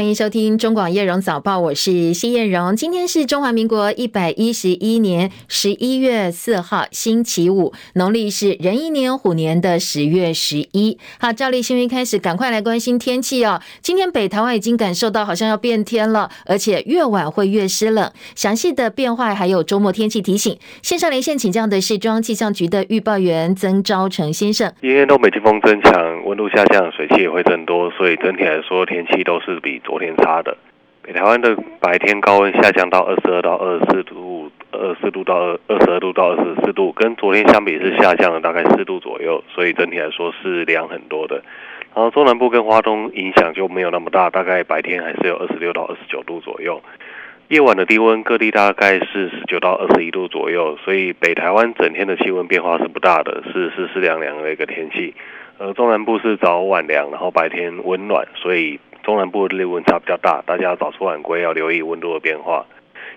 欢迎收听中广叶荣早报，我是谢艳荣。今天是中华民国一百一十一年十一月四号，星期五，农历是壬寅年虎年的十月十一。好，照例新闻开始，赶快来关心天气哦。今天北台湾已经感受到好像要变天了，而且越晚会越湿冷。详细的变化还有周末天气提醒。线上连线请教的是中央气象局的预报员曾昭成先生。今天东北季风增强，温度下降，水汽也会增多，所以整体来说天气都是。比昨天差的，北台湾的白天高温下降到二十二到二十四度，二十四度到二二十二度到二十四度，跟昨天相比是下降了大概四度左右，所以整体来说是凉很多的。然后中南部跟花东影响就没有那么大，大概白天还是有二十六到二十九度左右，夜晚的低温各地大概是十九到二十一度左右，所以北台湾整天的气温变化是不大的，是湿湿凉凉的一个天气。而中南部是早晚凉，然后白天温暖，所以。中南部的日温差比较大，大家早出晚归要留意温度的变化。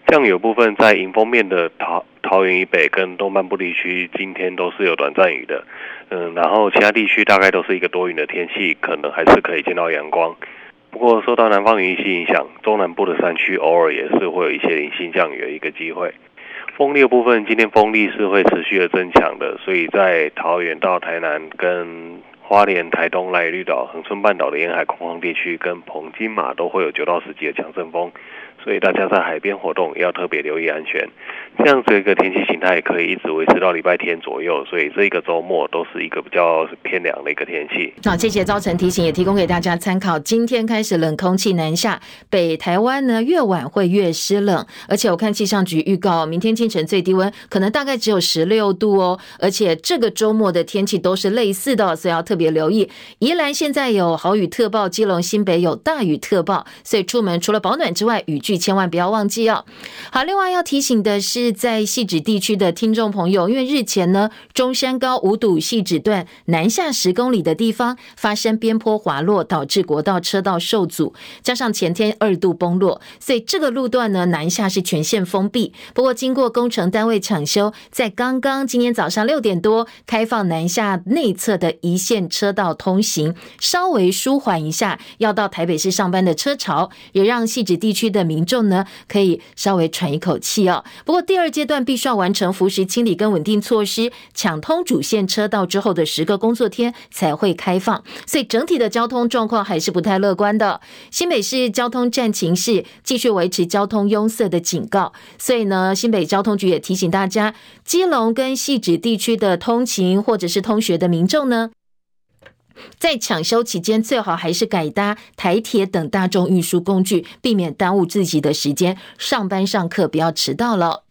降雨部分在迎风面的桃桃园以北跟东半部地区，今天都是有短暂雨的。嗯，然后其他地区大概都是一个多云的天气，可能还是可以见到阳光。不过受到南方云系影响，中南部的山区偶尔也是会有一些零星降雨的一个机会。风力的部分，今天风力是会持续的增强的，所以在桃园到台南跟花莲、台东、赖绿岛、恒春半岛的沿海空旷地区，跟澎金马都会有九到十级的强阵风。所以大家在海边活动要特别留意安全。这样子一个天气形态可以一直维持到礼拜天左右，所以这一个周末都是一个比较偏凉的一个天气。好，谢谢昭成提醒，也提供给大家参考。今天开始冷空气南下，北台湾呢越晚会越湿冷，而且我看气象局预告，明天清晨最低温可能大概只有十六度哦。而且这个周末的天气都是类似的，所以要特别留意。宜兰现在有豪雨特报，基隆新北有大雨特报，所以出门除了保暖之外，雨具。千万不要忘记哦。好，另外要提醒的是，在汐止地区的听众朋友，因为日前呢，中山高五堵汐止段南下十公里的地方发生边坡滑落，导致国道车道受阻，加上前天二度崩落，所以这个路段呢，南下是全线封闭。不过经过工程单位抢修，在刚刚今天早上六点多开放南下内侧的一线车道通行，稍微舒缓一下要到台北市上班的车潮，也让汐止地区的民众呢，可以稍微喘一口气哦。不过第二阶段必须要完成浮石清理跟稳定措施，抢通主线车道之后的十个工作天才会开放，所以整体的交通状况还是不太乐观的。新北市交通战情室继续维持交通拥塞的警告，所以呢，新北交通局也提醒大家，基隆跟汐止地区的通勤或者是通学的民众呢。在抢修期间，最好还是改搭台铁等大众运输工具，避免耽误自己的时间。上班上课不要迟到了。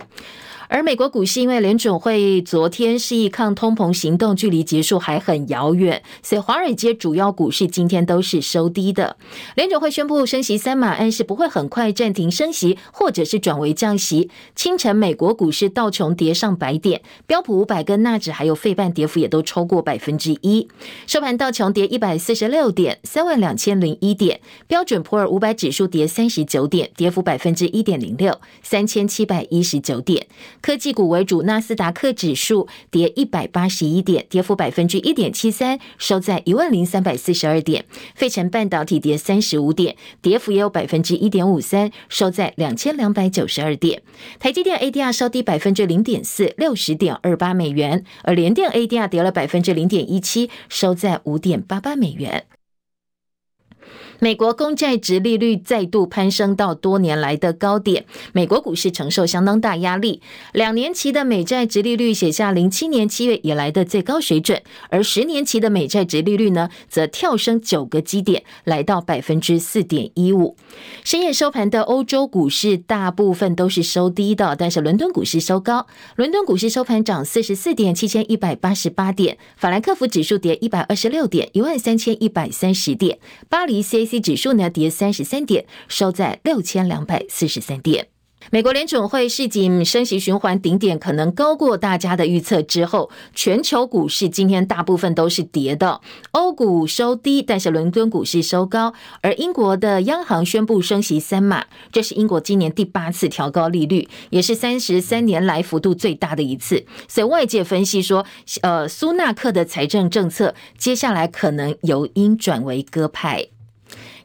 而美国股市因为联准会昨天示意抗通膨行动距离结束还很遥远，所以华尔街主要股市今天都是收低的。联准会宣布升息三码，暗示不会很快暂停升息，或者是转为降息。清晨美国股市道琼跌上百点，标普五百跟纳指还有费半跌幅也都超过百分之一。收盘道琼跌一百四十六点，三万两千零一点；标准普尔五百指数跌三十九点，跌幅百分之一点零六，三千七百一十九点。科技股为主，纳斯达克指数跌一百八十一点，跌幅百分之一点七三，收在一万零三百四十二点。费城半导体跌三十五点，跌幅也有百分之一点五三，收在两千两百九十二点。台积电 ADR 稍低百分之零点四，六十点二八美元，而联电 ADR 跌了百分之零点一七，收在五点八八美元。美国公债殖利率再度攀升到多年来的高点，美国股市承受相当大压力。两年期的美债殖利率写下零七年七月以来的最高水准，而十年期的美债殖利率呢，则跳升九个基点，来到百分之四点一五。深夜收盘的欧洲股市大部分都是收低的，但是伦敦股市收高，伦敦股市收盘涨四十四点，七千一百八十八点；法兰克福指数跌一百二十六点，一万三千一百三十点；巴黎 C CAC。指数呢跌三十三点，收在六千两百四十三点。美国联准会市井升息循环顶点可能高过大家的预测之后，全球股市今天大部分都是跌的。欧股收低，但是伦敦股市收高。而英国的央行宣布升息三码，这是英国今年第八次调高利率，也是三十三年来幅度最大的一次。所以外界分析说，呃，苏纳克的财政政策接下来可能由鹰转为鸽派。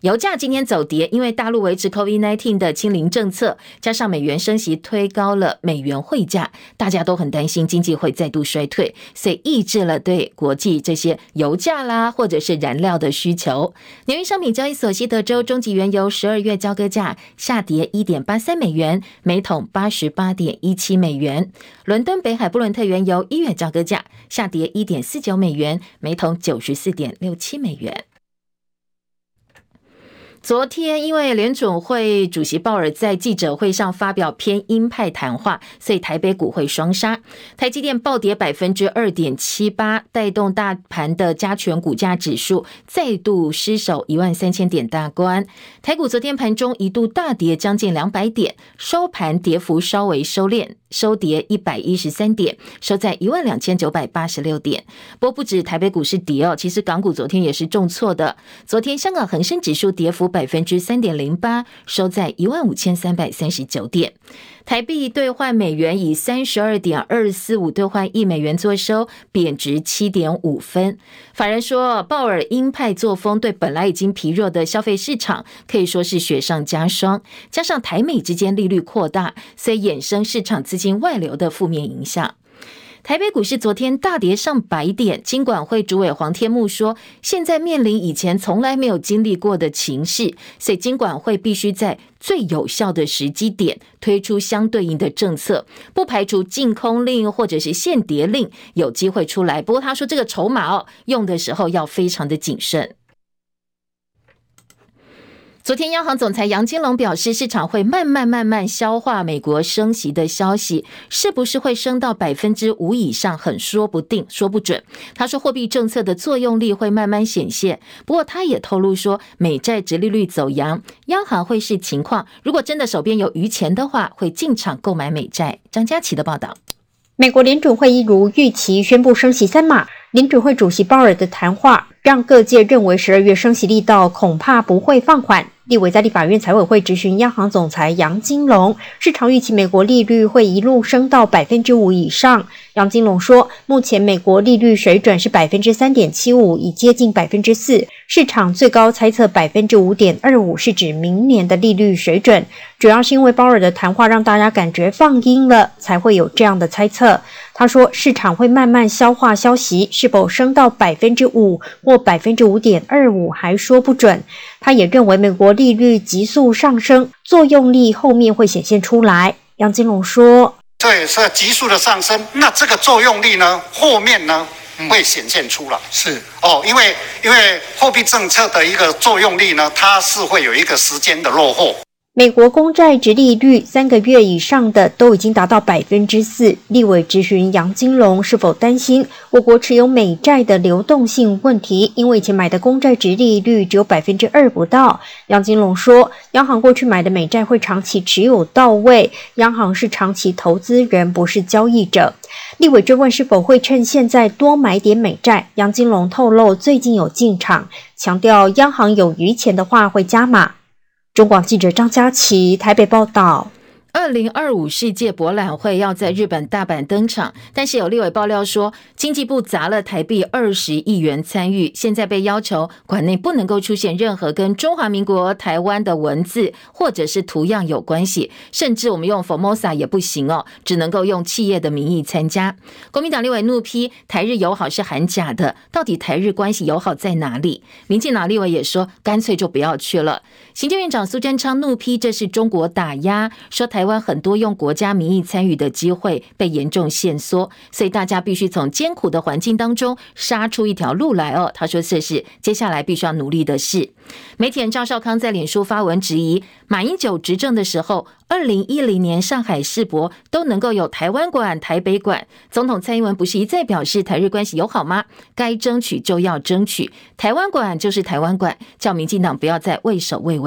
油价今天走跌，因为大陆维持 COVID-19 的清零政策，加上美元升息推高了美元汇价，大家都很担心经济会再度衰退，所以抑制了对国际这些油价啦或者是燃料的需求。纽约商品交易所西德州中级原油十二月交割价下跌一点八三美元，每桶八十八点一七美元。伦敦北海布伦特原油一月交割价下跌一点四九美元，每桶九十四点六七美元。昨天，因为联准会主席鲍尔在记者会上发表偏鹰派谈话，所以台北股会双杀，台积电暴跌百分之二点七八，带动大盘的加权股价指数再度失守一万三千点大关。台股昨天盘中一度大跌将近两百点，收盘跌幅稍微收敛。收跌一百一十三点，收在一万两千九百八十六点。不过不止台北股市跌哦，其实港股昨天也是重挫的。昨天香港恒生指数跌幅百分之三点零八，收在一万五千三百三十九点。台币兑换美元以三十二点二四五兑换一美元作收，贬值七点五分。法人说，鲍尔鹰派作风对本来已经疲弱的消费市场可以说是雪上加霜，加上台美之间利率扩大，所以衍生市场资金外流的负面影响。台北股市昨天大跌上百点，金管会主委黄天木说，现在面临以前从来没有经历过的情势，所以金管会必须在最有效的时机点推出相对应的政策，不排除禁空令或者是限跌令有机会出来。不过他说，这个筹码哦，用的时候要非常的谨慎。昨天，央行总裁杨金龙表示，市场会慢慢慢慢消化美国升息的消息，是不是会升到百分之五以上，很说不定，说不准。他说，货币政策的作用力会慢慢显现。不过，他也透露说，美债殖利率走扬，央行会视情况，如果真的手边有余钱的话，会进场购买美债。张佳琪的报道。美国联准会一如预期宣布升息三码，联准会主席鲍尔的谈话让各界认为十二月升息力道恐怕不会放缓。立委在立法院财委会质询央行总裁杨金龙，市场预期美国利率会一路升到百分之五以上。杨金龙说，目前美国利率水准是百分之三点七五，已接近百分之四。市场最高猜测百分之五点二五，是指明年的利率水准。主要是因为鲍尔的谈话让大家感觉放鹰了，才会有这样的猜测。他说，市场会慢慢消化消息，是否升到百分之五或百分之五点二五还说不准。他也认为美国利率急速上升，作用力后面会显现出来。杨金龙说：“对，是急速的上升，那这个作用力呢，后面呢？”会显现出来，是哦，因为因为货币政策的一个作用力呢，它是会有一个时间的落后。美国公债殖利率三个月以上的都已经达到百分之四。立委质询杨金龙是否担心我国持有美债的流动性问题，因为以前买的公债殖利率只有百分之二不到。杨金龙说，央行过去买的美债会长期持有到位，央行是长期投资人，不是交易者。立委追问是否会趁现在多买点美债，杨金龙透露最近有进场，强调央行有余钱的话会加码。中广记者张佳琪台北报道。二零二五世界博览会要在日本大阪登场，但是有立委爆料说，经济部砸了台币二十亿元参与，现在被要求馆内不能够出现任何跟中华民国台湾的文字或者是图样有关系，甚至我们用 Formosa 也不行哦，只能够用企业的名义参加。国民党立委怒批台日友好是喊假的，到底台日关系友好在哪里？民进党立委也说，干脆就不要去了。行政院长苏贞昌怒批这是中国打压，说台。湾很多用国家名义参与的机会被严重限缩，所以大家必须从艰苦的环境当中杀出一条路来哦。他说这是接下来必须要努力的事。媒体人赵少康在脸书发文质疑，马英九执政的时候，二零一零年上海世博都能够有台湾馆、台北馆，总统蔡英文不是一再表示台日关系友好吗？该争取就要争取，台湾馆就是台湾馆，叫民进党不要再畏首畏尾。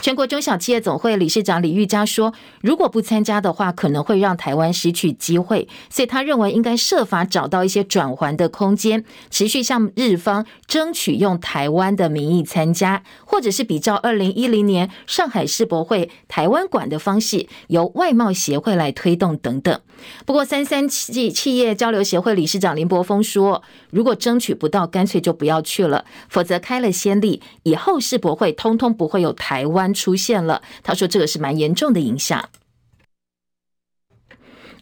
全国中小企业总会理事长李玉佳说：“如果不参加的话，可能会让台湾失去机会，所以他认为应该设法找到一些转圜的空间，持续向日方争取用台湾的名义参加，或者是比照二零一零年上海世博会台湾馆的方式，由外贸协会来推动等等。”不过，三三企企业交流协会理事长林柏峰说：“如果争取不到，干脆就不要去了，否则开了先例，以后世博会通通不会有台湾出现了。”他说：“这个是蛮严重的影响。”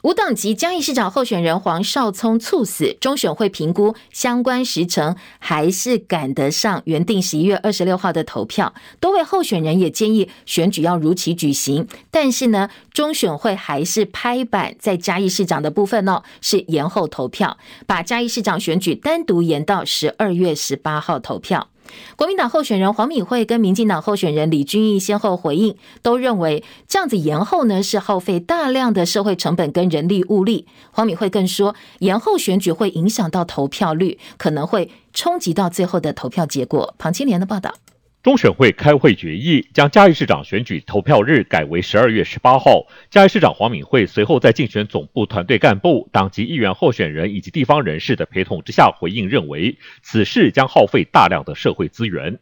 无党籍嘉义市长候选人黄少聪猝死，中选会评估相关时程还是赶得上原定十一月二十六号的投票。多位候选人也建议选举要如期举行，但是呢，中选会还是拍板在嘉义市长的部分哦，是延后投票，把嘉义市长选举单独延到十二月十八号投票。国民党候选人黄敏惠跟民进党候选人李俊毅先后回应，都认为这样子延后呢是耗费大量的社会成本跟人力物力。黄敏惠更说，延后选举会影响到投票率，可能会冲击到最后的投票结果。庞青莲的报道。中选会开会决议，将嘉义市长选举投票日改为十二月十八号。嘉义市长黄敏惠随后在竞选总部团队干部、党籍议员候选人以及地方人士的陪同之下回应，认为此事将耗费大量的社会资源。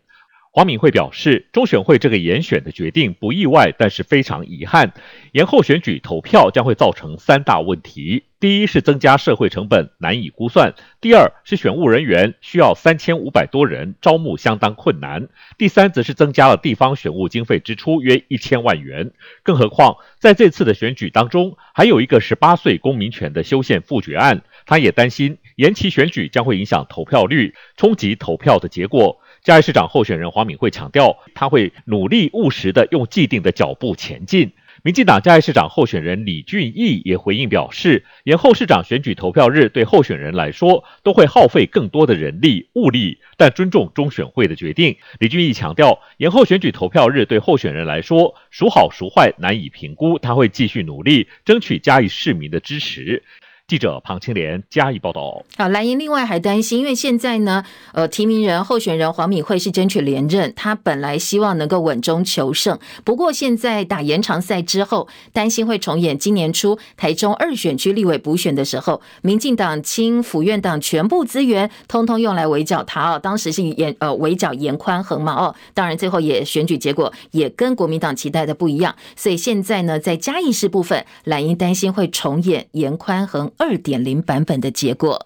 黄敏惠表示，中选会这个延选的决定不意外，但是非常遗憾。延后选举投票将会造成三大问题：第一是增加社会成本，难以估算；第二是选务人员需要三千五百多人，招募相当困难；第三则是增加了地方选务经费支出约一千万元。更何况在这次的选举当中，还有一个十八岁公民权的修宪复决案，他也担心延期选举将会影响投票率，冲击投票的结果。嘉义市长候选人黄敏惠强调，他会努力务实地用既定的脚步前进。民进党嘉义市长候选人李俊毅也回应表示，延后市长选举投票日对候选人来说都会耗费更多的人力物力，但尊重中选会的决定。李俊毅强调，延后选举投票日对候选人来说孰好孰坏难以评估，他会继续努力争取嘉义市民的支持。记者庞青莲加以报道。好，蓝英另外还担心，因为现在呢，呃，提名人候选人黄敏惠是争取连任，他本来希望能够稳中求胜，不过现在打延长赛之后，担心会重演今年初台中二选区立委补选的时候，民进党倾府院党全部资源，通通用来围剿他哦。当时是严呃围剿严宽恒嘛哦，当然最后也选举结果也跟国民党期待的不一样，所以现在呢，在嘉义市部分，蓝英担心会重演严宽恒。二点零版本的结果。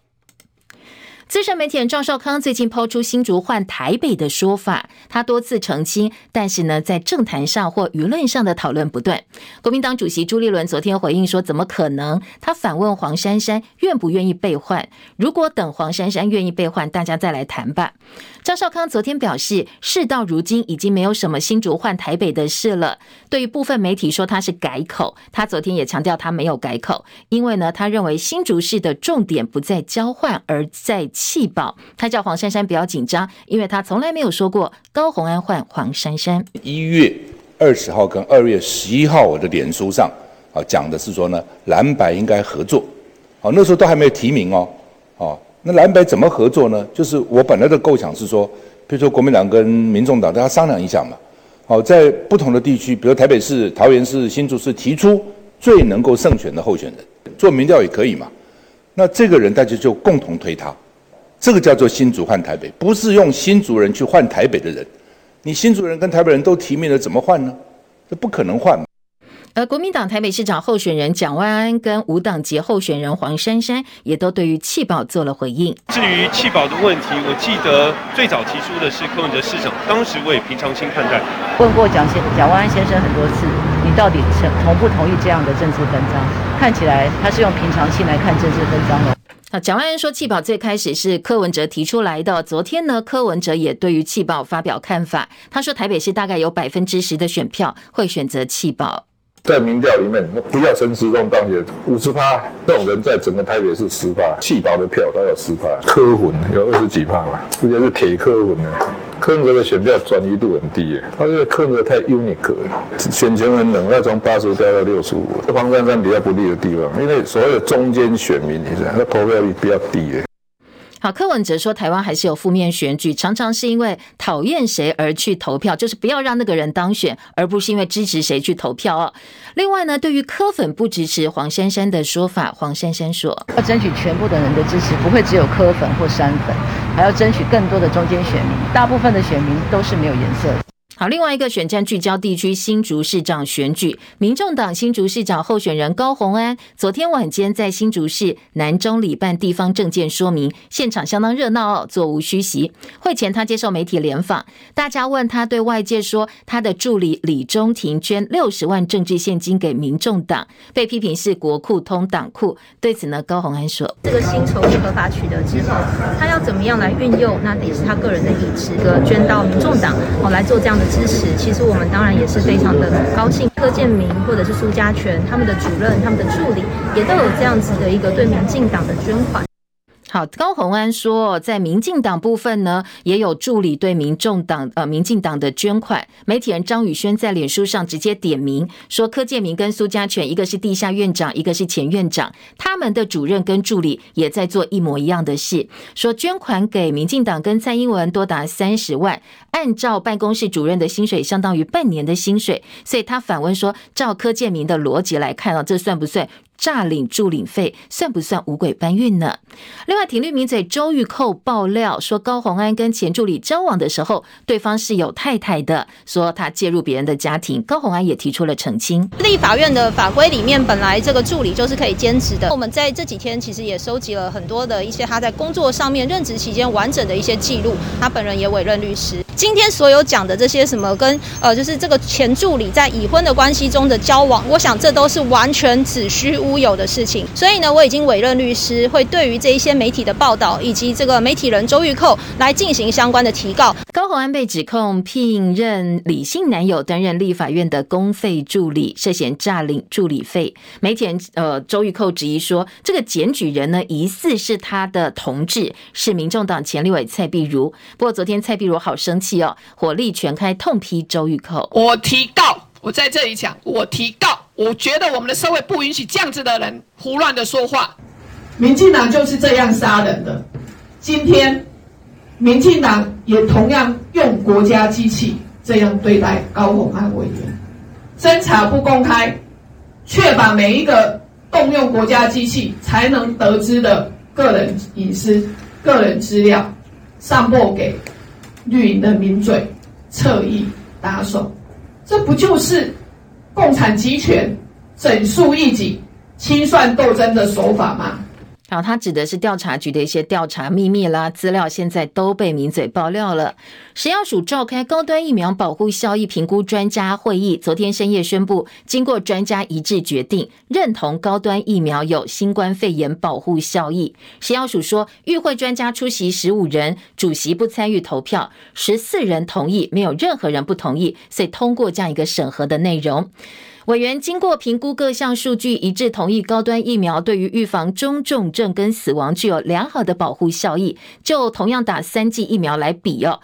资深媒体人赵少康最近抛出新竹换台北的说法，他多次澄清，但是呢，在政坛上或舆论上的讨论不断。国民党主席朱立伦昨天回应说：“怎么可能？”他反问黄珊珊愿不愿意被换？如果等黄珊珊愿意被换，大家再来谈吧。赵少康昨天表示，事到如今已经没有什么新竹换台北的事了。对于部分媒体说他是改口，他昨天也强调他没有改口，因为呢，他认为新竹市的重点不在交换，而在气保。他叫黄珊珊不要紧张，因为他从来没有说过高虹安换黄珊珊。一月二十号跟二月十一号，我的脸书上啊讲的是说呢，蓝白应该合作。好，那时候都还没有提名哦，哦。那蓝白怎么合作呢？就是我本来的构想是说，比如说国民党跟民众党大家商量一下嘛，好，在不同的地区，比如台北市、桃园市、新竹市提出最能够胜选的候选人，做民调也可以嘛。那这个人大家就共同推他，这个叫做新竹换台北，不是用新竹人去换台北的人。你新竹人跟台北人都提名了，怎么换呢？这不可能换嘛。而国民党台北市长候选人蒋万安跟无党籍候选人黄珊珊也都对于弃保做了回应。至于弃保的问题，我记得最早提出的是柯文哲市长，当时我也平常心看待。问过蒋先蒋万安先生很多次，你到底同不同意这样的政治分赃？看起来他是用平常心来看政治分赃的。啊，蒋万安说弃保最开始是柯文哲提出来的。昨天呢，柯文哲也对于弃保发表看法。他说台北市大概有百分之十的选票会选择弃保。在民调里面，不要陈时中当选五十趴，这种人在整个台北市十趴，弃保的票都有十趴，柯魂有二十几趴嘛，这些是铁柯粉呢。柯文哲的选票转移度很低耶，他这个柯文哲太 unique 了，选情很冷，要从八十五掉到六十五，这黄珊珊比较不利的地方，因为所谓的中间选民，你知道，他投票率比较低耶。好，柯文哲说，台湾还是有负面选举，常常是因为讨厌谁而去投票，就是不要让那个人当选，而不是因为支持谁去投票哦。另外呢，对于柯粉不支持黄珊珊的说法，黄珊珊说，要争取全部的人的支持，不会只有柯粉或山粉，还要争取更多的中间选民，大部分的选民都是没有颜色的。好，另外一个选战聚焦地区新竹市长选举，民众党新竹市长候选人高虹安昨天晚间在新竹市南中里办地方政见说明，现场相当热闹哦，座无虚席。会前他接受媒体联访，大家问他对外界说他的助理李中庭捐六十万政治现金给民众党，被批评是国库通党库。对此呢，高虹安说：“这个薪酬是合法取得之后，他要怎么样来运用，那也是他个人的意志，个捐到民众党哦来做这样的。”支持，其实我们当然也是非常的高兴。柯建铭或者是苏家全，他们的主任、他们的助理，也都有这样子的一个对民进党的捐款。好，高虹安说，在民进党部分呢，也有助理对民众党呃民进党的捐款。媒体人张宇轩在脸书上直接点名说，柯建铭跟苏家全，一个是地下院长，一个是前院长，他们的主任跟助理也在做一模一样的事。说捐款给民进党跟蔡英文多达三十万，按照办公室主任的薪水，相当于半年的薪水。所以他反问说，照柯建铭的逻辑来看啊，这算不算？诈领助领费算不算五轨搬运呢？另外，挺绿名嘴周玉蔻爆料说，高虹安跟前助理交往的时候，对方是有太太的，说他介入别人的家庭。高虹安也提出了澄清。立法院的法规里面，本来这个助理就是可以兼职的。我们在这几天其实也收集了很多的一些他在工作上面任职期间完整的一些记录。他本人也委任律师。今天所有讲的这些什么跟呃，就是这个前助理在已婚的关系中的交往，我想这都是完全子虚乌有的事情。所以呢，我已经委任律师，会对于这一些媒体的报道以及这个媒体人周玉蔻来进行相关的提告。高虹安被指控聘任李姓男友担任立法院的公费助理，涉嫌诈领助理费。媒体人呃周玉蔻质疑说，这个检举人呢，疑似是他的同志，是民众党前立委蔡碧如。不过昨天蔡碧如好生气哦。火力全开，痛批周玉蔻。我提告，我在这里讲，我提告。我觉得我们的社会不允许这样子的人胡乱的说话。民进党就是这样杀人的。今天，民进党也同样用国家机器这样对待高虹安委员，侦查不公开，却把每一个动用国家机器才能得知的个人隐私、个人资料上报给。绿营的名嘴侧翼打手，这不就是共产集权整肃异己、清算斗争的手法吗？好，他指的是调查局的一些调查秘密啦，资料现在都被名嘴爆料了。食药署召开高端疫苗保护效益评估专家会议，昨天深夜宣布，经过专家一致决定，认同高端疫苗有新冠肺炎保护效益。食药署说，与会专家出席十五人，主席不参与投票，十四人同意，没有任何人不同意，所以通过这样一个审核的内容。委员经过评估各项数据，一致同意高端疫苗对于预防中重症跟死亡具有良好的保护效益。就同样打三剂疫苗来比哦，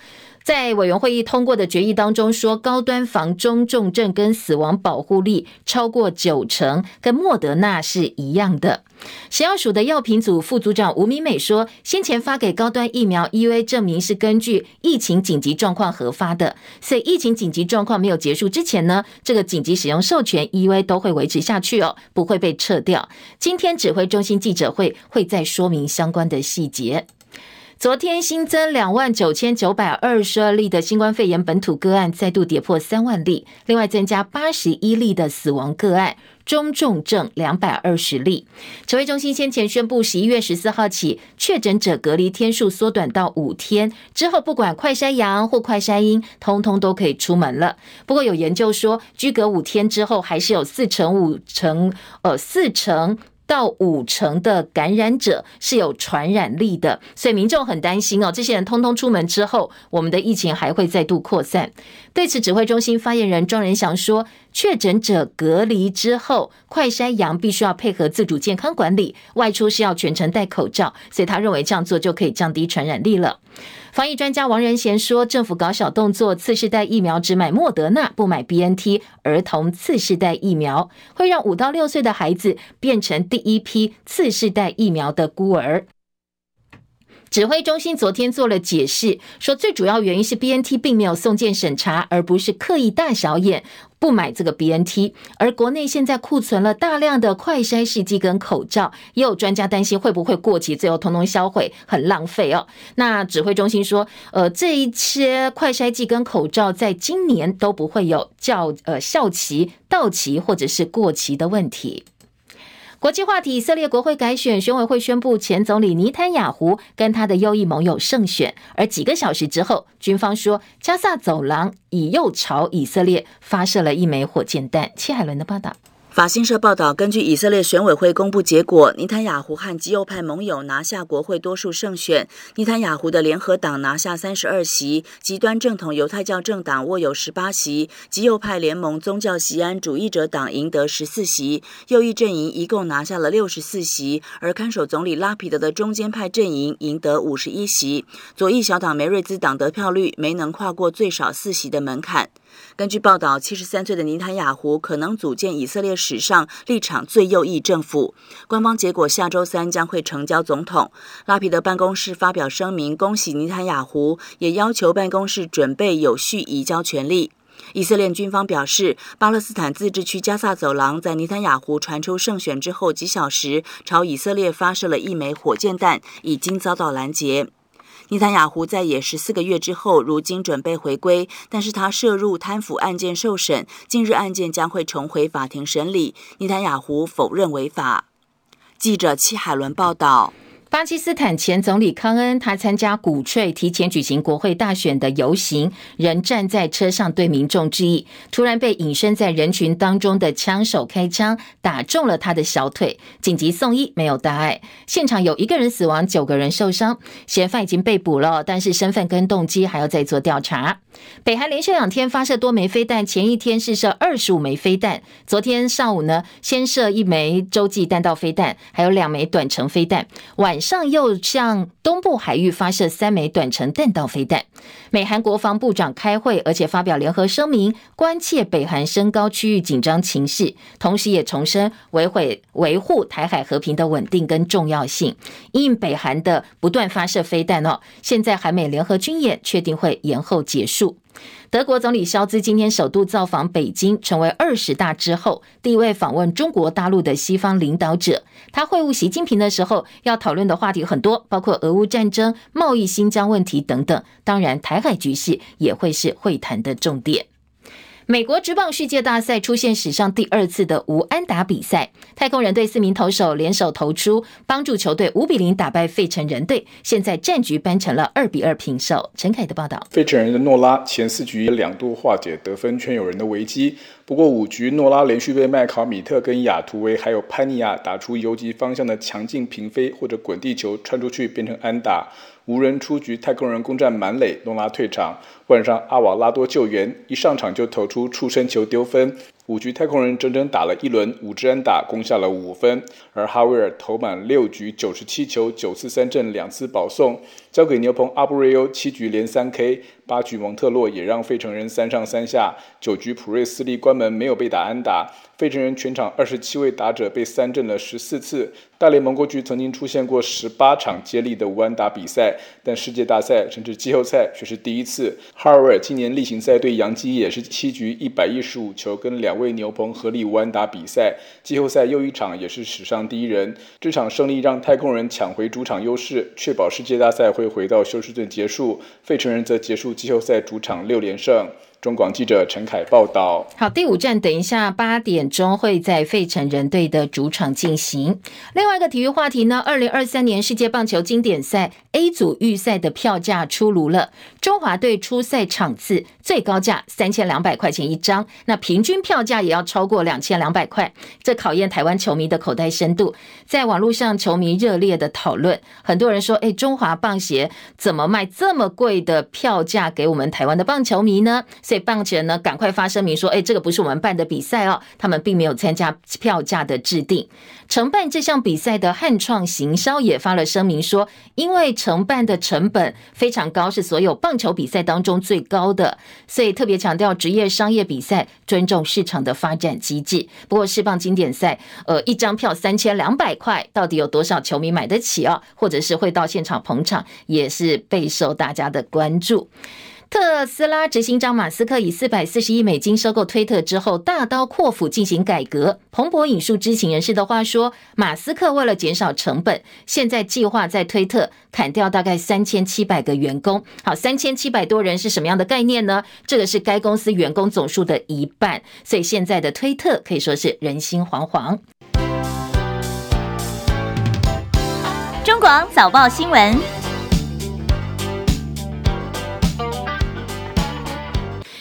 在委员会议通过的决议当中说，高端防中重症跟死亡保护力超过九成，跟莫德纳是一样的。食药署的药品组副组长吴明美说，先前发给高端疫苗 EUA 证明是根据疫情紧急状况核发的，所以疫情紧急状况没有结束之前呢，这个紧急使用授权 EUA 都会维持下去哦，不会被撤掉。今天指挥中心记者会会再说明相关的细节。昨天新增两万九千九百二十二例的新冠肺炎本土个案，再度跌破三万例，另外增加八十一例的死亡个案。中重症两百二十例，指挥中心先前宣布，十一月十四号起，确诊者隔离天数缩短到五天之后，不管快筛阳或快筛阴，通通都可以出门了。不过有研究说，居隔五天之后，还是有四成五成，呃，四成。到五成的感染者是有传染力的，所以民众很担心哦。这些人通通出门之后，我们的疫情还会再度扩散。对此，指挥中心发言人庄仁祥说，确诊者隔离之后，快筛阳必须要配合自主健康管理，外出是要全程戴口罩，所以他认为这样做就可以降低传染力了。防疫专家王仁贤说，政府搞小动作，次世代疫苗只买莫德纳，不买 BNT，儿童次世代疫苗会让五到六岁的孩子变成第一批次世代疫苗的孤儿。指挥中心昨天做了解释，说最主要原因是 BNT 并没有送件审查，而不是刻意大小眼。不买这个 BNT，而国内现在库存了大量的快筛试剂跟口罩，也有专家担心会不会过期，最后通通销毁，很浪费哦。那指挥中心说，呃，这一些快筛剂跟口罩在今年都不会有效呃效期到期或者是过期的问题。国际话题：以色列国会改选，选委会宣布前总理尼坦雅胡跟他的右翼盟友胜选。而几个小时之后，军方说加萨走廊以右朝以色列发射了一枚火箭弹。戚海伦的报道。法新社报道，根据以色列选委会公布结果，尼坦雅胡和极右派盟友拿下国会多数胜选。尼坦雅胡的联合党拿下三十二席，极端正统犹太教政党握有十八席，极右派联盟宗教锡安主义者党赢得十四席，右翼阵营一共拿下了六十四席，而看守总理拉皮德的中间派阵营赢得五十一席，左翼小党梅瑞兹党得票率没能跨过最少四席的门槛。根据报道，七十三岁的尼坦雅胡可能组建以色列史上立场最右翼政府。官方结果下周三将会呈交总统。拉皮德办公室发表声明，恭喜尼坦雅胡，也要求办公室准备有序移交权力。以色列军方表示，巴勒斯坦自治区加萨走廊在尼坦雅胡传出胜选之后几小时，朝以色列发射了一枚火箭弹，已经遭到拦截。尼坦雅胡在野十四个月之后，如今准备回归，但是他涉入贪腐案件受审，近日案件将会重回法庭审理。尼坦雅胡否认违法。记者戚海伦报道。巴基斯坦前总理康恩，他参加鼓吹提前举行国会大选的游行，仍站在车上对民众致意，突然被隐身在人群当中的枪手开枪打中了他的小腿，紧急送医，没有大碍。现场有一个人死亡，九个人受伤，嫌犯已经被捕了，但是身份跟动机还要再做调查。北韩连续两天发射多枚飞弹，前一天试射二十五枚飞弹，昨天上午呢，先射一枚洲际弹道飞弹，还有两枚短程飞弹，晚上又向东部海域发射三枚短程弹道飞弹。美韩国防部长开会，而且发表联合声明，关切北韩升高区域紧张情势，同时也重申维护维护台海和平的稳定跟重要性。因北韩的不断发射飞弹哦，现在韩美联合军演确定会延后结束。德国总理肖兹今天首度造访北京，成为二十大之后第一位访问中国大陆的西方领导者。他会晤习近平的时候，要讨论的话题很多，包括俄乌战争、贸易、新疆问题等等。当然，台海局势也会是会谈的重点。美国职棒世界大赛出现史上第二次的无安打比赛，太空人队四名投手联手投出，帮助球队五比零打败费城人队，现在战局扳成了二比二平手。陈凯的报道：费城人的诺拉前四局两度化解得分圈有人的危机，不过五局诺拉连续被麦考米特跟亚图维还有潘尼亚打出游击方向的强劲平飞或者滚地球穿出去变成安打。无人出局，太空人攻占满垒，诺拉退场，换上阿瓦拉多救援，一上场就投出触身球丢分。五局太空人整整打了一轮，五支安打攻下了五分，而哈维尔投满六局九十七球九次三振两次保送，交给牛棚阿布瑞欧七局连三 K，八局蒙特洛也让费城人三上三下，九局普瑞斯利关门没有被打安打，费城人全场二十七位打者被三振了十四次。大联盟过去曾经出现过十八场接力的无安打比赛，但世界大赛甚至季后赛却是第一次。哈维尔今年例行赛对洋基也是七局一百一十五球跟两。位牛棚合力无安打比赛，季后赛又一场也是史上第一人。这场胜利让太空人抢回主场优势，确保世界大赛会回到休斯顿结束。费城人则结束季后赛主场六连胜。中广记者陈凯报道。好，第五站等一下八点钟会在费城人队的主场进行。另外一个体育话题呢，二零二三年世界棒球经典赛 A 组预赛的票价出炉了。中华队出赛场次最高价三千两百块钱一张，那平均票价也要超过两千两百块，这考验台湾球迷的口袋深度。在网络上，球迷热烈的讨论，很多人说：“哎，中华棒协怎么卖这么贵的票价给我们台湾的棒球迷呢？”棒球呢赶快发声明说，哎，这个不是我们办的比赛哦，他们并没有参加票价的制定。承办这项比赛的汉创行销也发了声明说，因为承办的成本非常高，是所有棒球比赛当中最高的，所以特别强调职业商业比赛尊重市场的发展机制。不过世棒经典赛，呃，一张票三千两百块，到底有多少球迷买得起啊？或者是会到现场捧场，也是备受大家的关注。特斯拉执行长马斯克以四百四十亿美金收购推特之后，大刀阔斧进行改革。彭博引述知情人士的话说，马斯克为了减少成本，现在计划在推特砍掉大概三千七百个员工。好，三千七百多人是什么样的概念呢？这个是该公司员工总数的一半，所以现在的推特可以说是人心惶惶。中广早报新闻。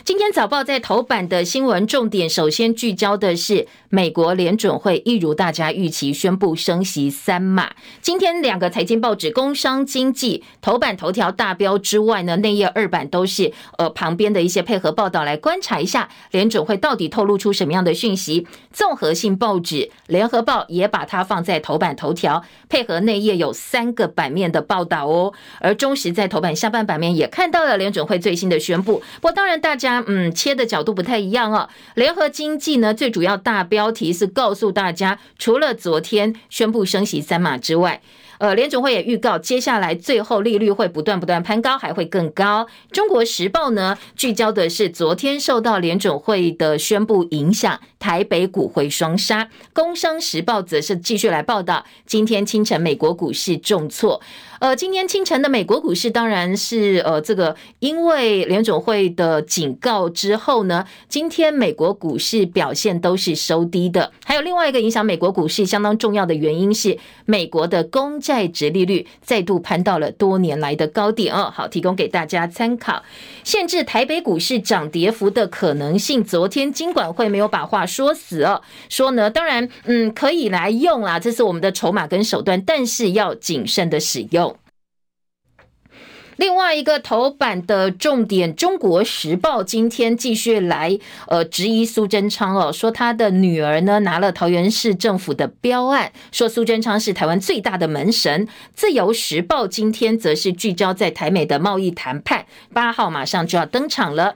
今早报在头版的新闻重点，首先聚焦的是美国联准会一如大家预期宣布升息三码。今天两个财经报纸《工商经济》头版头条大标之外呢，内页二版都是呃旁边的一些配合报道，来观察一下联准会到底透露出什么样的讯息。综合性报纸《联合报》也把它放在头版头条，配合内页有三个版面的报道哦。而中时在头版下半版面也看到了联准会最新的宣布。不过当然大家。嗯切的角度不太一样哦。联合经济呢，最主要大标题是告诉大家，除了昨天宣布升息三码之外。呃，联准会也预告，接下来最后利率会不断不断攀高，还会更高。中国时报呢，聚焦的是昨天受到联准会的宣布影响，台北股汇双杀。工商时报则是继续来报道，今天清晨美国股市重挫。呃，今天清晨的美国股市当然是呃这个，因为联准会的警告之后呢，今天美国股市表现都是收低的。还有另外一个影响美国股市相当重要的原因是，美国的公债值利率再度攀到了多年来的高点哦，好，提供给大家参考。限制台北股市涨跌幅的可能性，昨天金管会没有把话说死哦，说呢，当然，嗯，可以来用啦，这是我们的筹码跟手段，但是要谨慎的使用。另外一个头版的重点，《中国时报》今天继续来呃质疑苏贞昌哦，说他的女儿呢拿了桃园市政府的标案，说苏贞昌是台湾最大的门神。《自由时报》今天则是聚焦在台美的贸易谈判，八号马上就要登场了。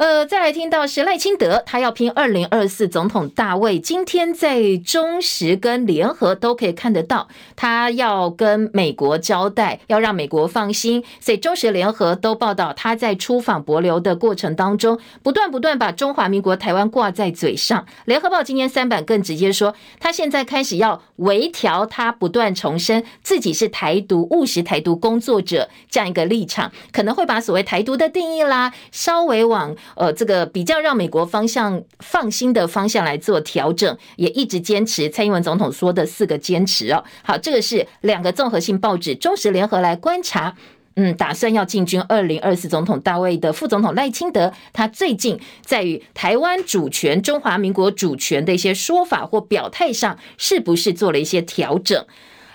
呃，再来听到是赖清德，他要拼二零二四总统大位。今天在中时跟联合都可以看得到，他要跟美国交代，要让美国放心。所以中时联合都报道，他在出访博流的过程当中，不断不断把中华民国台湾挂在嘴上。联合报今天三版更直接说，他现在开始要微调，他不断重申自己是台独务实台独工作者这样一个立场，可能会把所谓台独的定义啦，稍微往。呃，这个比较让美国方向放心的方向来做调整，也一直坚持蔡英文总统说的四个坚持哦。好，这个是两个综合性报纸，中时联合来观察，嗯，打算要进军二零二四总统大位的副总统赖清德，他最近在于台湾主权、中华民国主权的一些说法或表态上，是不是做了一些调整？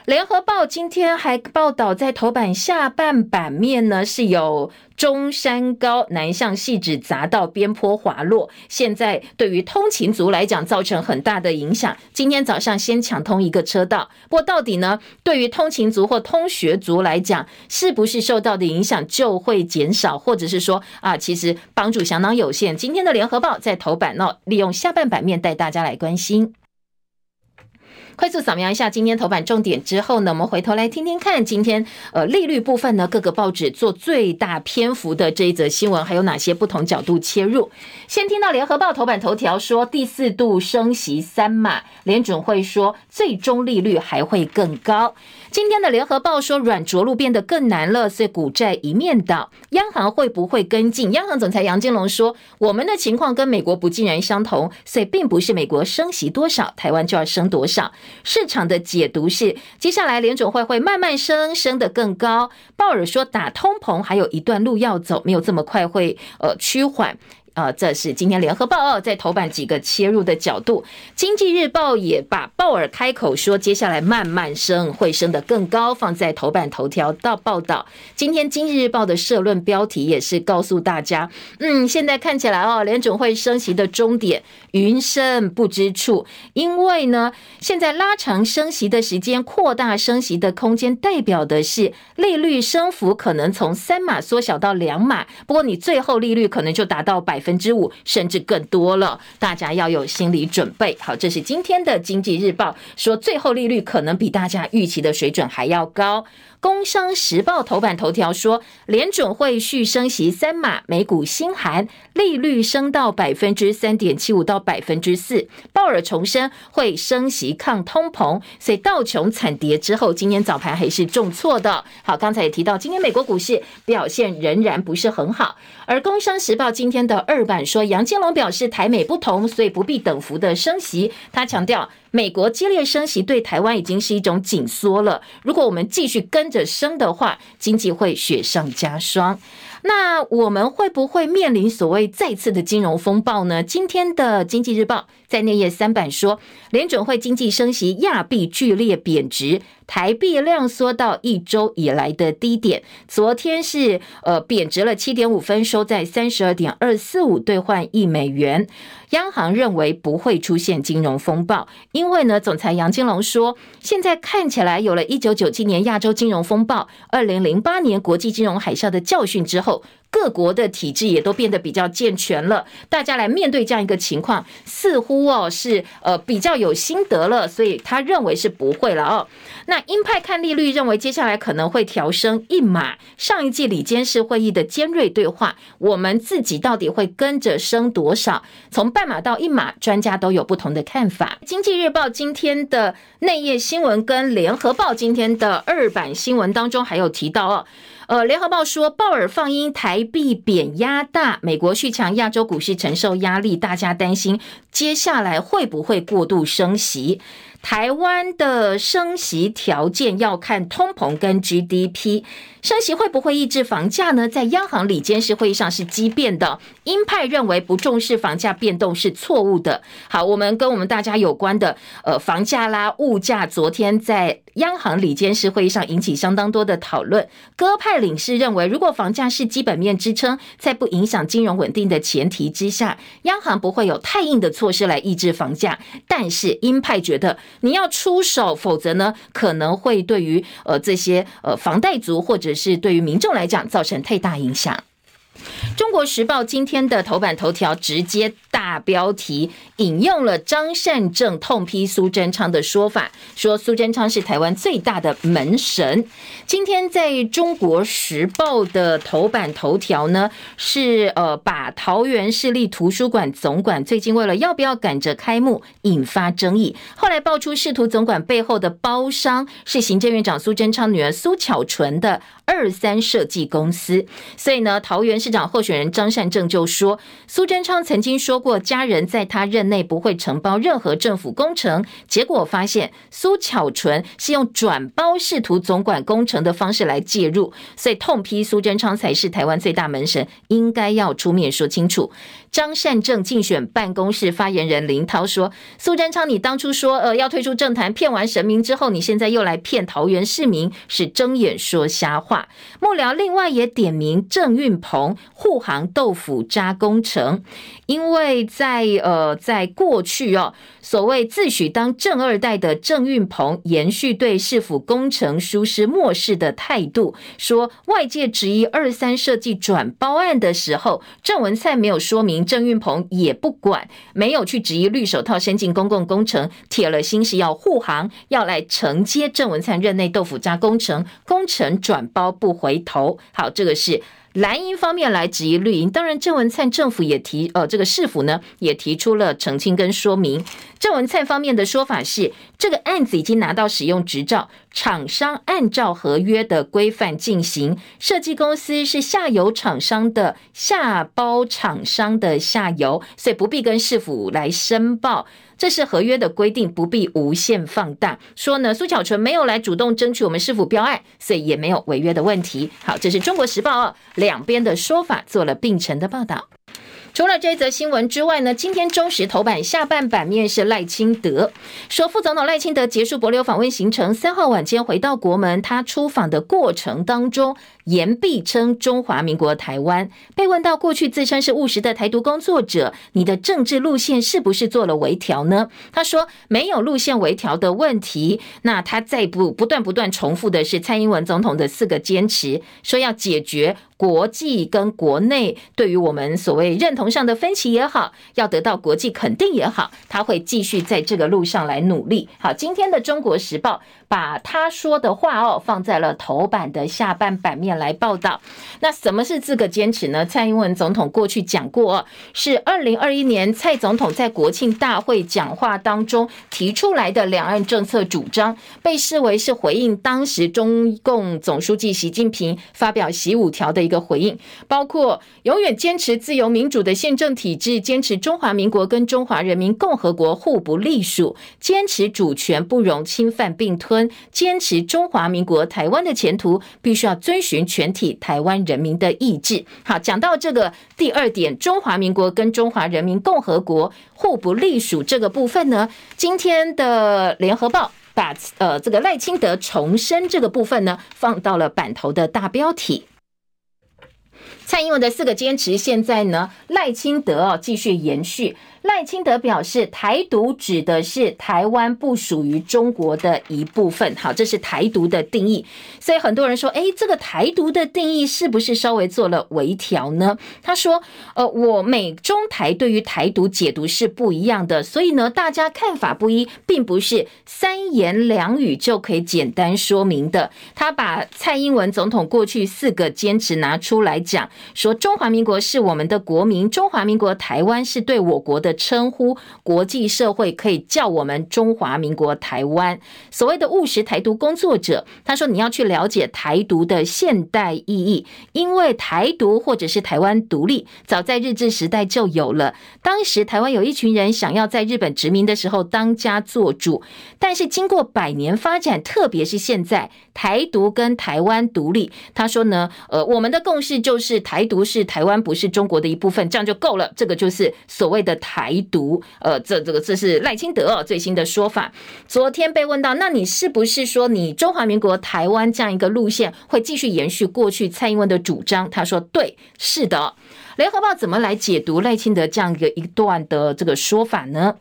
联合报今天还报道，在头版下半版面呢，是有中山高南向汐止匝道边坡滑落，现在对于通勤族来讲造成很大的影响。今天早上先抢通一个车道，不过到底呢，对于通勤族或通学族来讲，是不是受到的影响就会减少，或者是说啊，其实帮助相当有限？今天的联合报在头版呢，利用下半版面带大家来关心。快速扫描一下今天头版重点之后呢，我们回头来听听看今天呃利率部分呢，各个报纸做最大篇幅的这一则新闻，还有哪些不同角度切入？先听到联合报头版头条说第四度升息三码，联准会说最终利率还会更高。今天的联合报说软着陆变得更难了，所以股债一面倒。央行会不会跟进？央行总裁杨金龙说，我们的情况跟美国不尽然相同，所以并不是美国升息多少，台湾就要升多少。市场的解读是，接下来联总会会慢慢升，升得更高。鲍尔说，打通膨还有一段路要走，没有这么快会呃趋缓。啊，这是今天联合报哦，在头版几个切入的角度，经济日报也把鲍尔开口说接下来慢慢升，会升得更高，放在头版头条到报道。今天经济日报的社论标题也是告诉大家，嗯，现在看起来哦，联准会升息的终点云深不知处，因为呢，现在拉长升息的时间，扩大升息的空间，代表的是利率升幅可能从三码缩小到两码，不过你最后利率可能就达到百分之五，甚至更多了，大家要有心理准备。好，这是今天的经济日报说，最后利率可能比大家预期的水准还要高。工商时报头版头条说，联准会续升息三码，美股心寒，利率升到百分之三点七五到百分之四。鲍尔重申会升息抗通膨，所以道琼惨跌之后，今天早盘还是重挫的。好，刚才也提到，今天美国股市表现仍然不是很好。而工商时报今天的二版说，杨金龙表示台美不同，所以不必等幅的升息。他强调，美国激烈升息对台湾已经是一种紧缩了。如果我们继续跟着升的话，经济会雪上加霜。那我们会不会面临所谓再次的金融风暴呢？今天的经济日报在内页三版说，联准会经济升息，亚币剧烈贬值。台币量缩到一周以来的低点，昨天是呃贬值了七点五分，收在三十二点二四五兑换一美元。央行认为不会出现金融风暴，因为呢，总裁杨金龙说，现在看起来有了一九九七年亚洲金融风暴、二零零八年国际金融海啸的教训之后。各国的体制也都变得比较健全了，大家来面对这样一个情况，似乎哦是呃比较有心得了，所以他认为是不会了哦。那鹰派看利率，认为接下来可能会调升一码。上一季里监事会议的尖锐对话，我们自己到底会跟着升多少？从半码到一码，专家都有不同的看法。经济日报今天的内页新闻跟联合报今天的二版新闻当中还有提到哦。呃，联合报说，鲍尔放鹰，台币贬压大，美国续强，亚洲股市承受压力，大家担心接下来会不会过度升息？台湾的升息条件要看通膨跟 GDP。升息会不会抑制房价呢？在央行理监事会议上是激辩的，鹰派认为不重视房价变动是错误的。好，我们跟我们大家有关的呃房价啦、物价，昨天在央行理监事会议上引起相当多的讨论。鸽派领事认为，如果房价是基本面支撑，在不影响金融稳定的前提之下，央行不会有太硬的措施来抑制房价。但是鹰派觉得你要出手，否则呢可能会对于呃这些呃房贷族或者是对于民众来讲造成太大影响。中国时报今天的头版头条直接大标题引用了张善政痛批苏贞昌的说法，说苏贞昌是台湾最大的门神。今天在中国时报的头版头条呢，是呃把桃园市立图书馆总馆最近为了要不要赶着开幕引发争议，后来爆出视图总馆背后的包商是行政院长苏贞昌女儿苏巧纯的二三设计公司，所以呢，桃园市长候选人张善政就说，苏贞昌曾经说过，家人在他任内不会承包任何政府工程。结果发现，苏巧纯是用转包视图总馆工程的方式来介入，所以痛批苏贞昌才是台湾最大门神，应该要出面说清楚。张善政竞选办公室发言人林涛说：“苏贞昌，你当初说呃要退出政坛，骗完神明之后，你现在又来骗桃园市民，是睁眼说瞎话。”幕僚另外也点名郑运鹏护航豆腐渣工程，因为在呃在过去哦。所谓自诩当正二代的郑运鹏延续对市府工程疏失漠视的态度，说外界质疑二三设计转包案的时候，郑文灿没有说明，郑运鹏也不管，没有去质疑绿手套先进公共工程，铁了心是要护航，要来承接郑文灿任内豆腐渣工程，工程转包不回头。好，这个是。蓝营方面来质疑绿营，当然郑文灿政府也提，呃，这个市府呢也提出了澄清跟说明。郑文灿方面的说法是，这个案子已经拿到使用执照，厂商按照合约的规范进行，设计公司是下游厂商的下包厂商的下游，所以不必跟市府来申报。这是合约的规定，不必无限放大。说呢，苏巧纯没有来主动争取我们市府标案，所以也没有违约的问题。好，这是中国时报哦，两边的说法做了并陈的报道。除了这则新闻之外呢，今天中时头版下半版面是赖清德说，副总统赖清德结束博流访问行程，三号晚间回到国门，他出访的过程当中。言必称中华民国台湾。被问到过去自称是务实的台独工作者，你的政治路线是不是做了微调呢？他说没有路线微调的问题。那他再不不断不断重复的是蔡英文总统的四个坚持，说要解决。国际跟国内对于我们所谓认同上的分歧也好，要得到国际肯定也好，他会继续在这个路上来努力。好，今天的《中国时报》把他说的话哦放在了头版的下半版面来报道。那什么是这个坚持呢？蔡英文总统过去讲过，是二零二一年蔡总统在国庆大会讲话当中提出来的两岸政策主张，被视为是回应当时中共总书记习近平发表习五条的。一个回应，包括永远坚持自由民主的宪政体制，坚持中华民国跟中华人民共和国互不隶属，坚持主权不容侵犯并吞，坚持中华民国台湾的前途必须要遵循全体台湾人民的意志。好，讲到这个第二点，中华民国跟中华人民共和国互不隶属这个部分呢，今天的联合报把呃这个赖清德重申这个部分呢，放到了版头的大标题。蔡英文的四个坚持，现在呢，赖清德哦继续延续。赖清德表示，台独指的是台湾不属于中国的一部分。好，这是台独的定义。所以很多人说，哎，这个台独的定义是不是稍微做了微调呢？他说，呃，我美中台对于台独解读是不一样的，所以呢，大家看法不一，并不是三言两语就可以简单说明的。他把蔡英文总统过去四个坚持拿出来讲，说中华民国是我们的国民，中华民国台湾是对我国的。称呼国际社会可以叫我们中华民国台湾。所谓的务实台独工作者，他说你要去了解台独的现代意义，因为台独或者是台湾独立，早在日治时代就有了。当时台湾有一群人想要在日本殖民的时候当家做主，但是经过百年发展，特别是现在台独跟台湾独立，他说呢，呃，我们的共识就是台独是台湾不是中国的一部分，这样就够了。这个就是所谓的台。台独，呃，这这个这是赖清德最新的说法。昨天被问到，那你是不是说你中华民国台湾这样一个路线会继续延续过去蔡英文的主张？他说，对，是的。联合报怎么来解读赖清德这样一个一段的这个说法呢？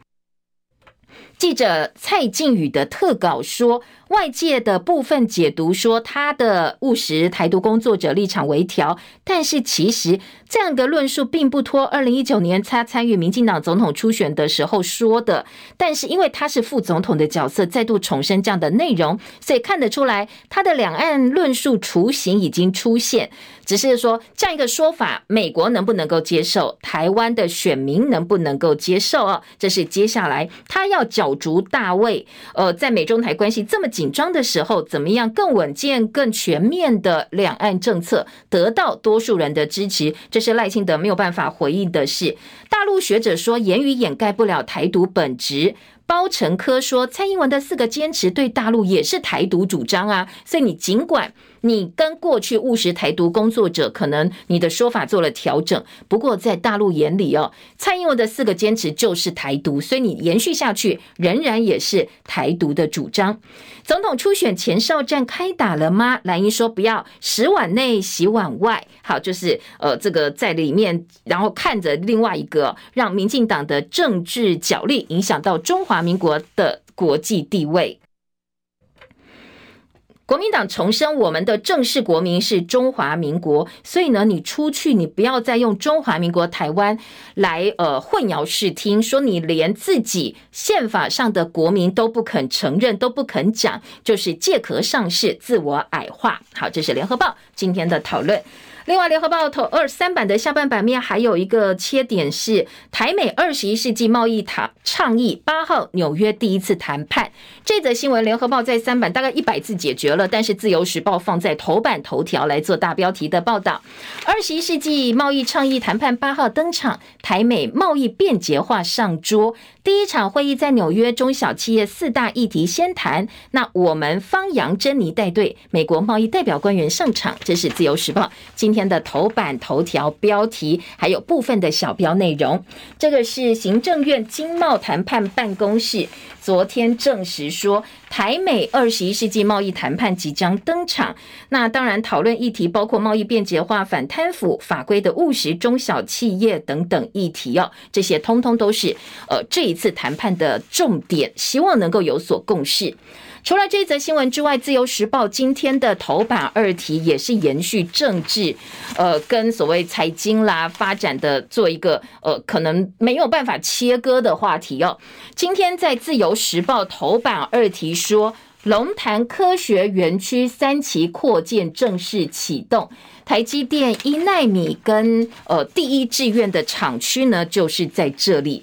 记者蔡靖宇的特稿说。外界的部分解读说，他的务实台独工作者立场微调，但是其实这样一个论述并不脱二零一九年他参与民进党总统初选的时候说的。但是因为他是副总统的角色，再度重申这样的内容，所以看得出来他的两岸论述雏形已经出现。只是说这样一个说法，美国能不能够接受？台湾的选民能不能够接受啊？这是接下来他要角逐大位。呃，在美中台关系这么紧张的时候，怎么样更稳健、更全面的两岸政策得到多数人的支持？这是赖清德没有办法回应的是。大陆学者说，言语掩盖不了台独本质。包成科说，蔡英文的四个坚持对大陆也是台独主张啊，所以你尽管。你跟过去务实台独工作者，可能你的说法做了调整，不过在大陆眼里哦，蔡英文的四个坚持就是台独，所以你延续下去仍然也是台独的主张。总统初选前哨战开打了吗？蓝营说不要洗碗内洗碗外，好，就是呃这个在里面，然后看着另外一个让民进党的政治角力影响到中华民国的国际地位。国民党重申，我们的正式国民是中华民国，所以呢，你出去你不要再用中华民国台湾来呃混淆视听，说你连自己宪法上的国民都不肯承认，都不肯讲，就是借壳上市，自我矮化。好，这是联合报今天的讨论。另外，联合报头二三版的下半版面还有一个切点是台美二十一世纪贸易塔倡议八号纽约第一次谈判。这则新闻，联合报在三版大概一百字解决了，但是自由时报放在头版头条来做大标题的报道。二十一世纪贸易倡议谈判八号登场，台美贸易便捷化上桌。第一场会议在纽约，中小企业四大议题先谈。那我们方洋珍妮带队，美国贸易代表官员上场。这是自由时报今。天的头版头条标题，还有部分的小标内容。这个是行政院经贸谈判办公室昨天证实说，台美二十一世纪贸易谈判即将登场。那当然，讨论议题包括贸易便捷化、反贪腐、法规的务实、中小企业等等议题哦，这些通通都是呃这一次谈判的重点，希望能够有所共识。除了这一则新闻之外，《自由时报》今天的头版二题也是延续政治，呃，跟所谓财经啦发展的做一个呃，可能没有办法切割的话题哦。今天在《自由时报》头版二题说，龙潭科学园区三期扩建正式启动，台积电一奈米跟呃第一志愿的厂区呢，就是在这里。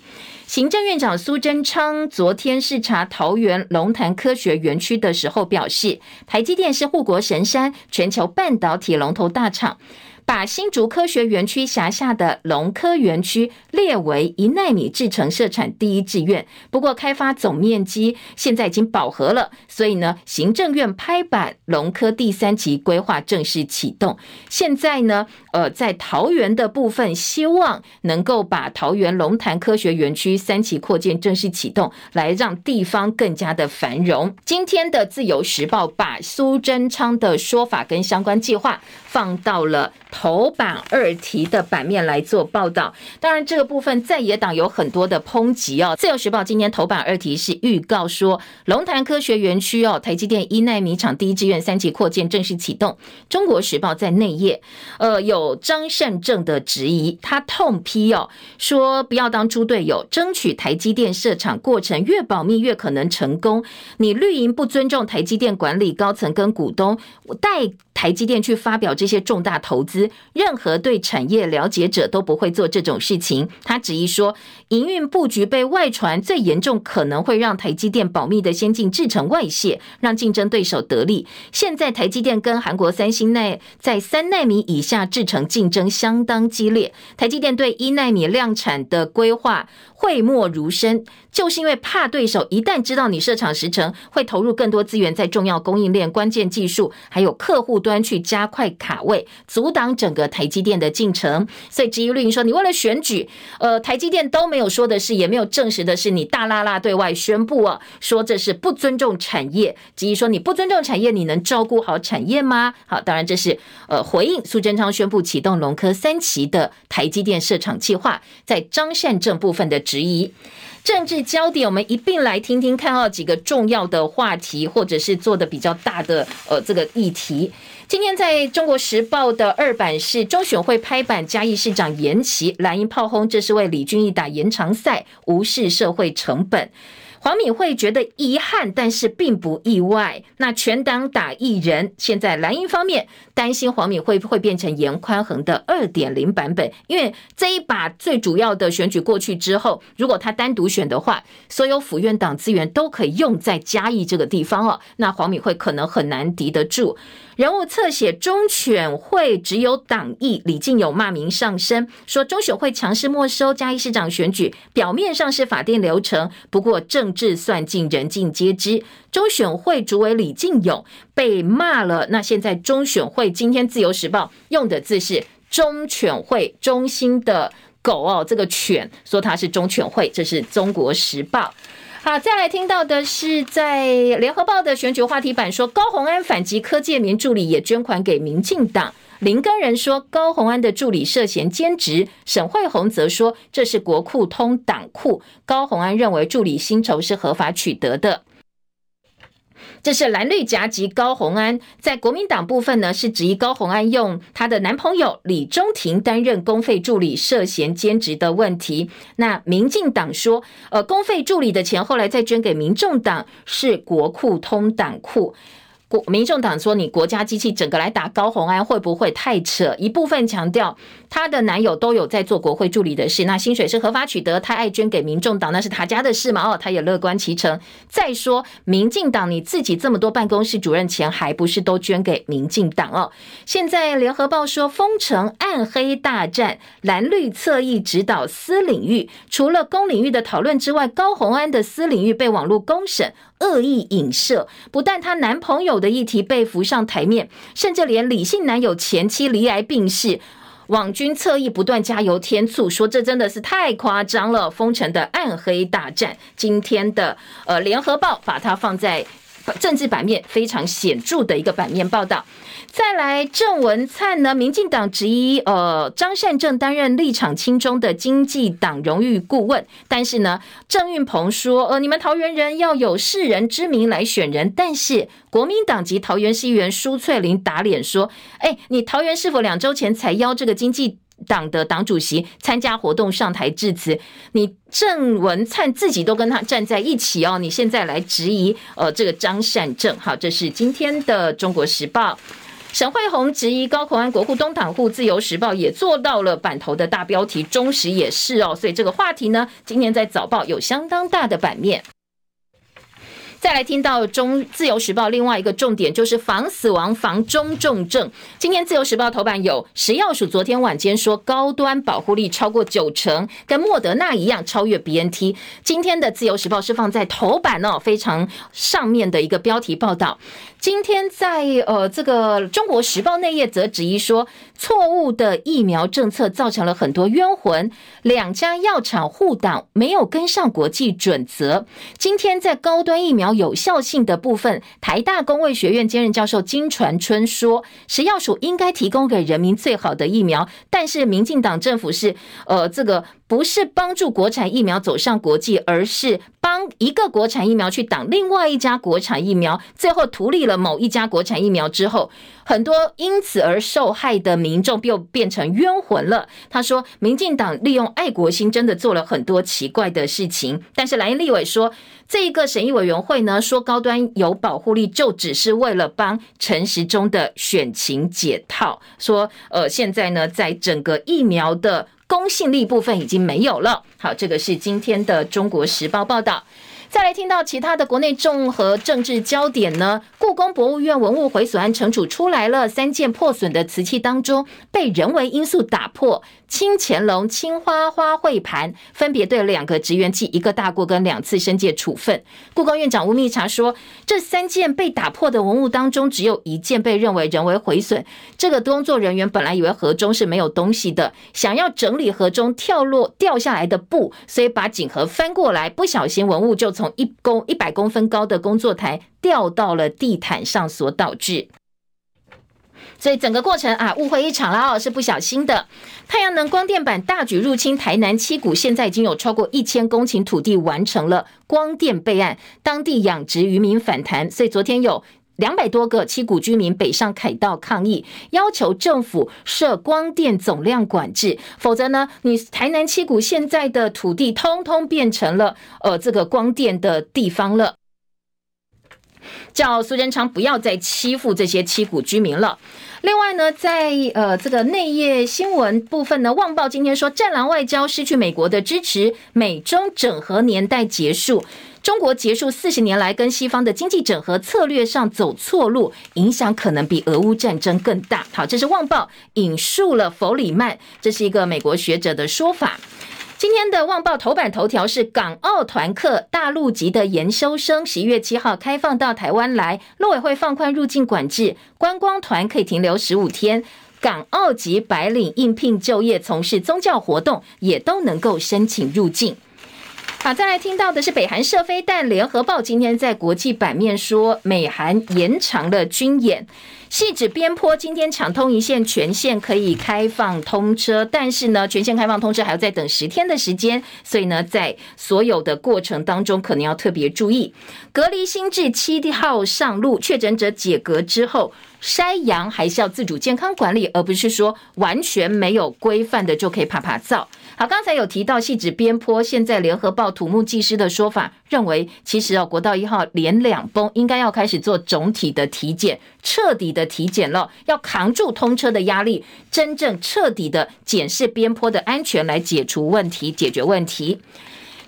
行政院长苏贞昌昨天视察桃园龙潭科学园区的时候表示，台积电是护国神山，全球半导体龙头大厂。把新竹科学园区辖下的龙科园区列为一奈米制程设产第一志愿，不过开发总面积现在已经饱和了，所以呢，行政院拍板龙科第三期规划正式启动。现在呢，呃，在桃园的部分，希望能够把桃园龙潭科学园区三期扩建正式启动，来让地方更加的繁荣。今天的自由时报把苏贞昌的说法跟相关计划放到了。头版二题的版面来做报道，当然这个部分在野党有很多的抨击哦。自由时报今天头版二题是预告说，龙潭科学园区哦，台积电一奈米厂第一志愿三期扩建正式启动。中国时报在内页，呃，有张善政的质疑，他痛批哦，说不要当猪队友，争取台积电设厂过程越保密越可能成功。你绿营不尊重台积电管理高层跟股东，带台积电去发表这些重大投资。任何对产业了解者都不会做这种事情。他质疑说，营运布局被外传，最严重可能会让台积电保密的先进制程外泄，让竞争对手得利。现在台积电跟韩国三星内在三奈米以下制程竞争相当激烈，台积电对一奈米量产的规划讳莫如深，就是因为怕对手一旦知道你设厂时程，会投入更多资源在重要供应链、关键技术还有客户端去加快卡位，阻挡。整个台积电的进程，所以质疑绿营说，你为了选举，呃，台积电都没有说的是，也没有证实的是，你大剌剌对外宣布啊，说这是不尊重产业。质疑说，你不尊重产业，你能照顾好产业吗？好，当然这是呃回应苏贞昌宣布启动龙科三期的台积电设厂计划，在张善政部分的质疑。政治焦点，我们一并来听听看，哦，几个重要的话题，或者是做的比较大的呃这个议题。今天在中国时报的二版是中选会拍板嘉义市长延期，蓝营炮轰，这是为李俊毅打延长赛，无视社会成本。黄敏惠觉得遗憾，但是并不意外。那全党打一人，现在蓝营方面担心黄敏惠会变成严宽恒的二点零版本，因为这一把最主要的选举过去之后，如果他单独选的话，所有府院党资源都可以用在嘉义这个地方哦。那黄敏惠可能很难敌得住。人物侧写中选会只有党意，李进勇骂名上身，说中选会强势没收嘉义市长选举，表面上是法定流程，不过。政治算计，人尽皆知。中选会主委李进勇被骂了。那现在中选会今天自由时报用的字是中犬会，中心的狗哦，这个犬说它是中犬会，这是中国时报。好，再来听到的是在联合报的选举话题版说，高虹安反击柯建铭助理也捐款给民进党。林根人说高虹安的助理涉嫌兼职，沈惠虹则说这是国库通党库。高虹安认为助理薪酬是合法取得的。这是蓝绿夹击高虹安，在国民党部分呢是指疑高虹安用她的男朋友李中庭担任公费助理涉嫌兼职的问题。那民进党说，呃，公费助理的钱后来再捐给民众党，是国库通党库。国民众党说：“你国家机器整个来打高虹安，会不会太扯？”一部分强调她的男友都有在做国会助理的事，那薪水是合法取得，她爱捐给民众党，那是他家的事嘛？哦，他也乐观其成。再说，民进党你自己这么多办公室主任钱，还不是都捐给民进党哦？现在联合报说，封城暗黑大战，蓝绿侧翼指导私领域，除了公领域的讨论之外，高虹安的私领域被网络公审。恶意影射，不但她男朋友的议题被浮上台面，甚至连李姓男友前妻罹癌病逝，网军侧翼不断加油添醋，说这真的是太夸张了。封城的暗黑大战，今天的呃联合报把它放在政治版面非常显著的一个版面报道。再来，郑文灿呢？民进党质疑，呃，张善政担任立场亲中的经济党荣誉顾问，但是呢，郑运鹏说，呃，你们桃园人要有世人之名来选人，但是国民党籍桃园市议员苏翠玲打脸说，哎，你桃园是否两周前才邀这个经济党的党主席参加活动上台致辞？你郑文灿自己都跟他站在一起哦，你现在来质疑，呃，这个张善政，好，这是今天的中国时报。沈慧虹质疑高虹安国库东挡户，自由时报也做到了版头的大标题，中时也是哦，所以这个话题呢，今天在早报有相当大的版面。再来听到中自由时报另外一个重点就是防死亡防中重症。今天自由时报头版有食药署昨天晚间说高端保护力超过九成，跟莫德纳一样超越 BNT。今天的自由时报是放在头版哦，非常上面的一个标题报道。今天在呃这个中国时报内页则质疑说，错误的疫苗政策造成了很多冤魂，两家药厂护党没有跟上国际准则。今天在高端疫苗有效性的部分，台大工卫学院兼任教授金传春说，食药署应该提供给人民最好的疫苗，但是民进党政府是呃这个。不是帮助国产疫苗走上国际，而是帮一个国产疫苗去挡另外一家国产疫苗，最后图利了某一家国产疫苗之后，很多因此而受害的民众又变成冤魂了。他说，民进党利用爱国心真的做了很多奇怪的事情，但是蓝立委说，这一个审议委员会呢，说高端有保护力，就只是为了帮陈时中的选情解套。说，呃，现在呢，在整个疫苗的。公信力部分已经没有了。好，这个是今天的《中国时报》报道。再来听到其他的国内综合政治焦点呢？故宫博物院文物毁损案惩处出来了，三件破损的瓷器当中，被人为因素打破清乾隆青花花卉盘，分别对两个职员记一个大过跟两次申诫处分。故宫院长吴密察说，这三件被打破的文物当中，只有一件被认为人为毁损。这个工作人员本来以为盒中是没有东西的，想要整理盒中跳落掉下来的布，所以把锦盒翻过来，不小心文物就从从一公一百公分高的工作台掉到了地毯上，所导致。所以整个过程啊，误会一场了，是不小心的。太阳能光电板大举入侵台南七股，现在已经有超过一千公顷土地完成了光电备案，当地养殖渔民反弹，所以昨天有。两百多个七股居民北上凯道抗议，要求政府设光电总量管制，否则呢，你台南七股现在的土地通通变成了呃这个光电的地方了。叫苏贞昌不要再欺负这些七股居民了。另外呢，在呃这个内页新闻部分呢，《旺报》今天说，战狼外交失去美国的支持，美中整合年代结束。中国结束四十年来跟西方的经济整合策略上走错路，影响可能比俄乌战争更大。好，这是《旺报》引述了弗里曼，这是一个美国学者的说法。今天的《旺报》头版头条是港澳团客大陆籍的研修生，十一月七号开放到台湾来，陆委会放宽入境管制，观光团可以停留十五天，港澳籍白领应聘就业从事宗教活动也都能够申请入境。好，再来听到的是北韩射飞弹。联合报今天在国际版面说，美韩延长了军演。细指边坡今天抢通一线，全线可以开放通车，但是呢，全线开放通车还要再等十天的时间，所以呢，在所有的过程当中，可能要特别注意。隔离新制七号上路，确诊者解隔之后筛阳还是要自主健康管理，而不是说完全没有规范的就可以趴趴走。好，刚才有提到汐止边坡，现在联合报土木技师的说法认为，其实哦，国道一号连两崩，应该要开始做总体的体检，彻底的体检了，要扛住通车的压力，真正彻底的检视边坡的安全，来解除问题，解决问题。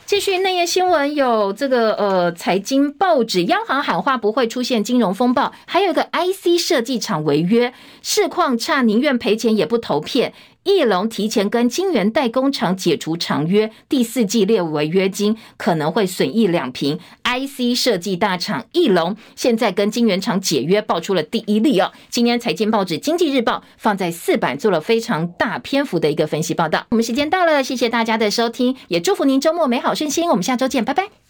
继续内页新闻，有这个呃，财经报纸，央行喊话不会出现金融风暴，还有一个 IC 设计厂违约，市况差，宁愿赔钱也不投片。义隆提前跟金圆代工厂解除长约，第四季列违约金可能会损益两平。IC 设计大厂义隆现在跟金圆厂解约，爆出了第一例哦。今天财经报纸《经济日报》放在四版做了非常大篇幅的一个分析报道。我们时间到了，谢谢大家的收听，也祝福您周末美好顺心。我们下周见，拜拜。